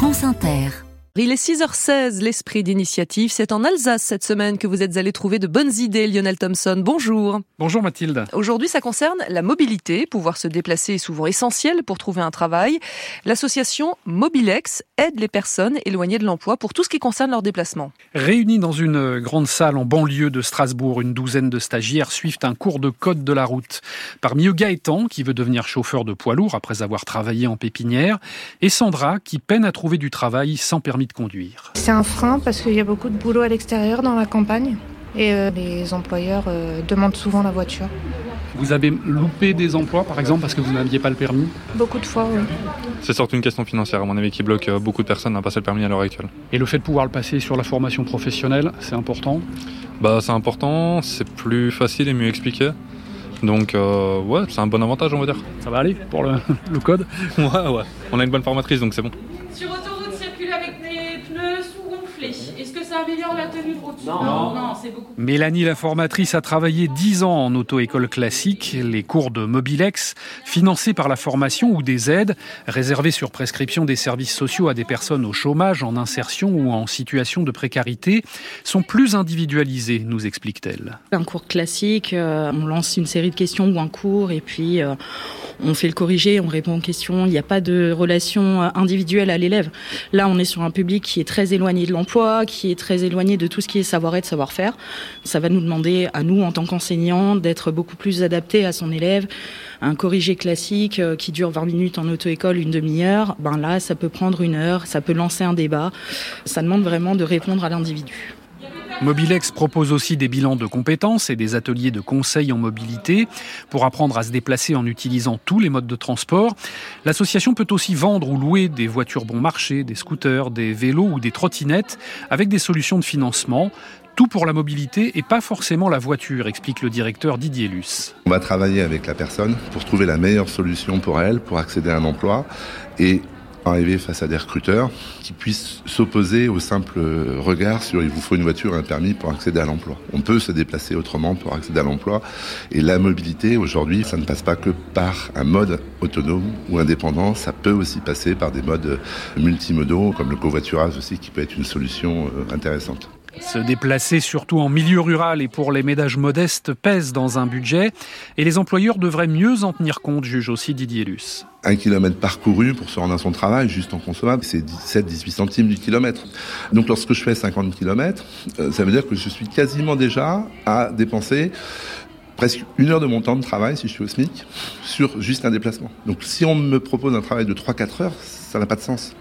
France Inter. Il est 6h16, l'esprit d'initiative. C'est en Alsace cette semaine que vous êtes allé trouver de bonnes idées, Lionel Thompson. Bonjour. Bonjour Mathilde. Aujourd'hui, ça concerne la mobilité. Pouvoir se déplacer est souvent essentiel pour trouver un travail. L'association Mobilex aide les personnes éloignées de l'emploi pour tout ce qui concerne leur déplacement. Réunis dans une grande salle en banlieue de Strasbourg, une douzaine de stagiaires suivent un cours de code de la route. Parmi eux, Gaëtan, qui veut devenir chauffeur de poids lourd après avoir travaillé en pépinière, et Sandra, qui peine à trouver du travail sans permis de conduire. C'est un frein parce qu'il y a beaucoup de boulot à l'extérieur dans la campagne et euh, les employeurs euh, demandent souvent la voiture. Vous avez loupé des emplois par exemple parce que vous n'aviez pas le permis? Beaucoup de fois, oui. C'est surtout une question financière à mon avis qui bloque euh, beaucoup de personnes à passer le permis à l'heure actuelle. Et le fait de pouvoir le passer sur la formation professionnelle, c'est important? Bah c'est important, c'est plus facile et mieux expliqué. Donc euh, ouais, c'est un bon avantage on va dire. Ça va aller pour le, le code? Ouais ouais, on a une bonne formatrice donc c'est bon. Avec des pneus sous-gonflés. Est-ce que ça améliore la tenue de route? Non. non, c'est beaucoup. Mélanie, la formatrice, a travaillé 10 ans en auto-école classique, les cours de Mobilex, financés par la formation ou des aides, réservés sur prescription des services sociaux à des personnes au chômage, en insertion ou en situation de précarité, sont plus individualisés, nous explique-t-elle. Un cours classique, euh, on lance une série de questions ou un cours et puis euh, on fait le corriger, on répond aux questions. Il n'y a pas de relation euh, individuelle à l'élève. Là, on est sur un public qui est très éloigné de l'emploi, qui est très éloigné de tout ce qui est savoir-être, savoir-faire. Ça va nous demander, à nous, en tant qu'enseignants, d'être beaucoup plus adaptés à son élève. Un corrigé classique euh, qui dure 20 minutes en auto-école, une demi-heure, ben là, ça peut prendre une heure, ça peut lancer un débat. Ça demande vraiment de répondre à l'individu. Mobilex propose aussi des bilans de compétences et des ateliers de conseil en mobilité pour apprendre à se déplacer en utilisant tous les modes de transport. L'association peut aussi vendre ou louer des voitures bon marché, des scooters, des vélos ou des trottinettes avec des solutions de financement. Tout pour la mobilité et pas forcément la voiture, explique le directeur Didier Luce. On va travailler avec la personne pour trouver la meilleure solution pour elle, pour accéder à un emploi et arriver face à des recruteurs qui puissent s'opposer au simple regard sur il vous faut une voiture et un permis pour accéder à l'emploi. On peut se déplacer autrement pour accéder à l'emploi et la mobilité aujourd'hui ça ne passe pas que par un mode autonome ou indépendant, ça peut aussi passer par des modes multimodaux comme le covoiturage aussi qui peut être une solution intéressante. Se déplacer surtout en milieu rural et pour les ménages modestes pèse dans un budget et les employeurs devraient mieux en tenir compte, juge aussi Didier Luce. Un kilomètre parcouru pour se rendre à son travail, juste en consommable, c'est 17-18 centimes du kilomètre. Donc lorsque je fais 50 kilomètres, ça veut dire que je suis quasiment déjà à dépenser presque une heure de mon temps de travail, si je suis au SMIC, sur juste un déplacement. Donc si on me propose un travail de 3-4 heures, ça n'a pas de sens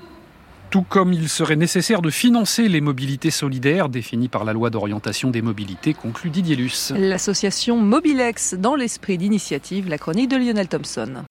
tout comme il serait nécessaire de financer les mobilités solidaires définies par la loi d'orientation des mobilités, conclut Didier Luce. L'association Mobilex dans l'esprit d'initiative, la chronique de Lionel Thompson.